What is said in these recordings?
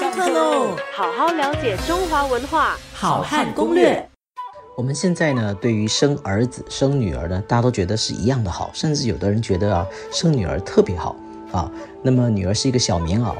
上课喽！好好了解中华文化，好汉攻略。我们现在呢，对于生儿子、生女儿呢，大家都觉得是一样的好，甚至有的人觉得啊，生女儿特别好啊。那么女儿是一个小棉袄，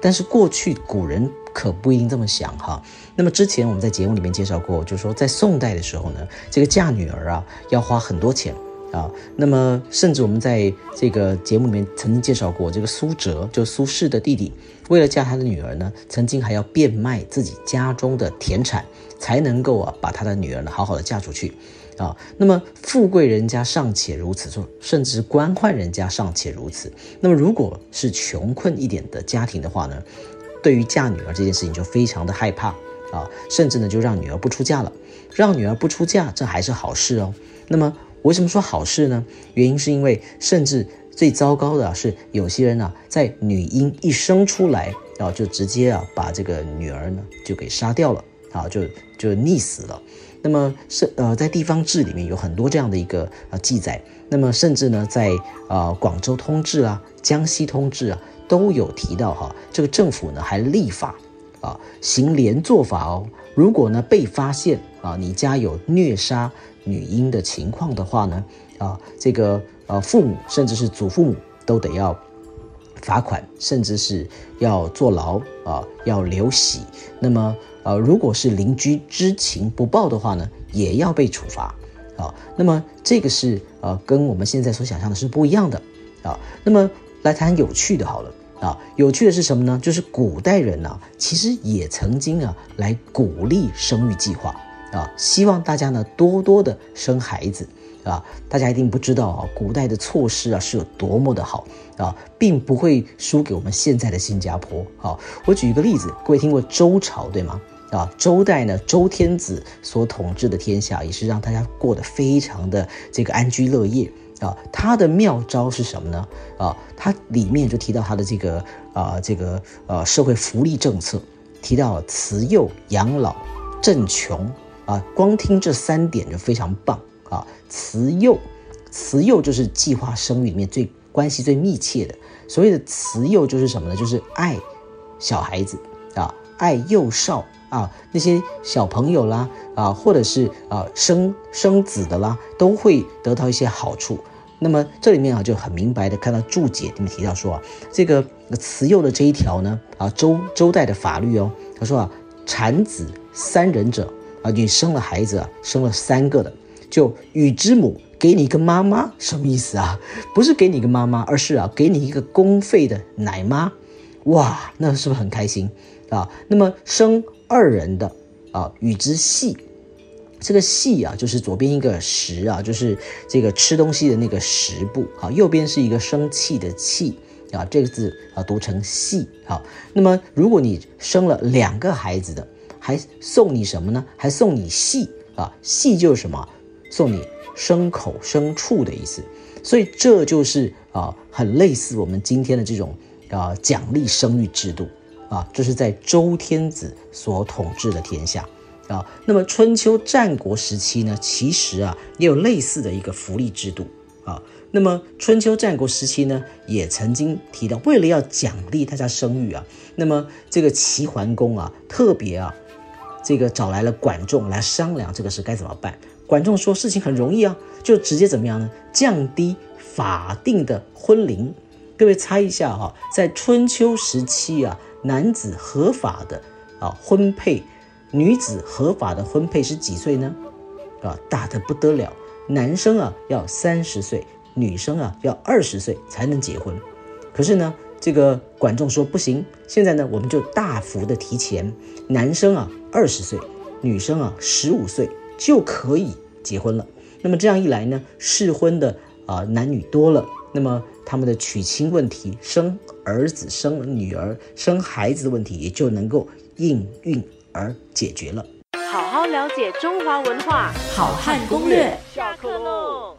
但是过去古人可不一定这么想哈。那么之前我们在节目里面介绍过，就是说在宋代的时候呢，这个嫁女儿啊，要花很多钱。啊，那么甚至我们在这个节目里面曾经介绍过，这个苏辙就苏轼的弟弟，为了嫁他的女儿呢，曾经还要变卖自己家中的田产，才能够啊把他的女儿呢好好的嫁出去，啊，那么富贵人家尚且如此，说甚至官宦人家尚且如此，那么如果是穷困一点的家庭的话呢，对于嫁女儿这件事情就非常的害怕啊，甚至呢就让女儿不出嫁了，让女儿不出嫁，这还是好事哦，那么。为什么说好事呢？原因是因为，甚至最糟糕的是，有些人呢，在女婴一生出来，啊，就直接啊，把这个女儿呢就给杀掉了，啊，就就溺死了。那么是呃，在地方志里面有很多这样的一个呃记载。那么甚至呢，在啊广州通志啊、江西通志啊都有提到哈，这个政府呢还立法啊，行连坐法哦。如果呢被发现啊，你家有虐杀。女婴的情况的话呢，啊，这个呃父母甚至是祖父母都得要罚款，甚至是要坐牢啊，要流血。那么呃，如果是邻居知情不报的话呢，也要被处罚啊。那么这个是呃跟我们现在所想象的是不一样的啊。那么来谈有趣的好了啊，有趣的是什么呢？就是古代人呢，其实也曾经啊来鼓励生育计划。啊，希望大家呢多多的生孩子，啊，大家一定不知道啊，古代的措施啊是有多么的好啊，并不会输给我们现在的新加坡。好，我举一个例子，各位听过周朝对吗？啊，周代呢，周天子所统治的天下也是让大家过得非常的这个安居乐业啊。他的妙招是什么呢？啊，他里面就提到他的这个啊这个呃社会福利政策，提到慈幼、养老、振穷。啊，光听这三点就非常棒啊！慈幼，慈幼就是计划生育里面最关系最密切的。所谓的慈幼就是什么呢？就是爱小孩子啊，爱幼少啊，那些小朋友啦啊，或者是啊生生子的啦，都会得到一些好处。那么这里面啊就很明白的看到注解里面提到说啊，这个慈幼的这一条呢啊周周代的法律哦，他说啊，产子三人者。啊，你生了孩子，生了三个的，就与之母给你一个妈妈，什么意思啊？不是给你一个妈妈，而是啊，给你一个公费的奶妈，哇，那是不是很开心啊？那么生二人的啊，与之系，这个系啊，就是左边一个食啊，就是这个吃东西的那个食部，好，右边是一个生气的气啊，这个字啊读成系，好，那么如果你生了两个孩子的。还送你什么呢？还送你戏啊，戏就是什么？送你牲口牲畜的意思。所以这就是啊，很类似我们今天的这种啊奖励生育制度啊。这是在周天子所统治的天下啊。那么春秋战国时期呢，其实啊也有类似的一个福利制度啊。那么春秋战国时期呢，也曾经提到，为了要奖励大家生育啊，那么这个齐桓公啊，特别啊。这个找来了管仲来商量这个事该怎么办。管仲说事情很容易啊，就直接怎么样呢？降低法定的婚龄。各位猜一下哈，在春秋时期啊，男子合法的啊婚配，女子合法的婚配是几岁呢？啊，大的不得了，男生啊要三十岁，女生啊要二十岁才能结婚。可是呢？这个管仲说不行，现在呢，我们就大幅的提前，男生啊二十岁，女生啊十五岁就可以结婚了。那么这样一来呢，适婚的啊男女多了，那么他们的娶亲问题、生儿子、生女儿、生孩子的问题也就能够应运而解决了。好好了解中华文化，好汉攻略，下课喽。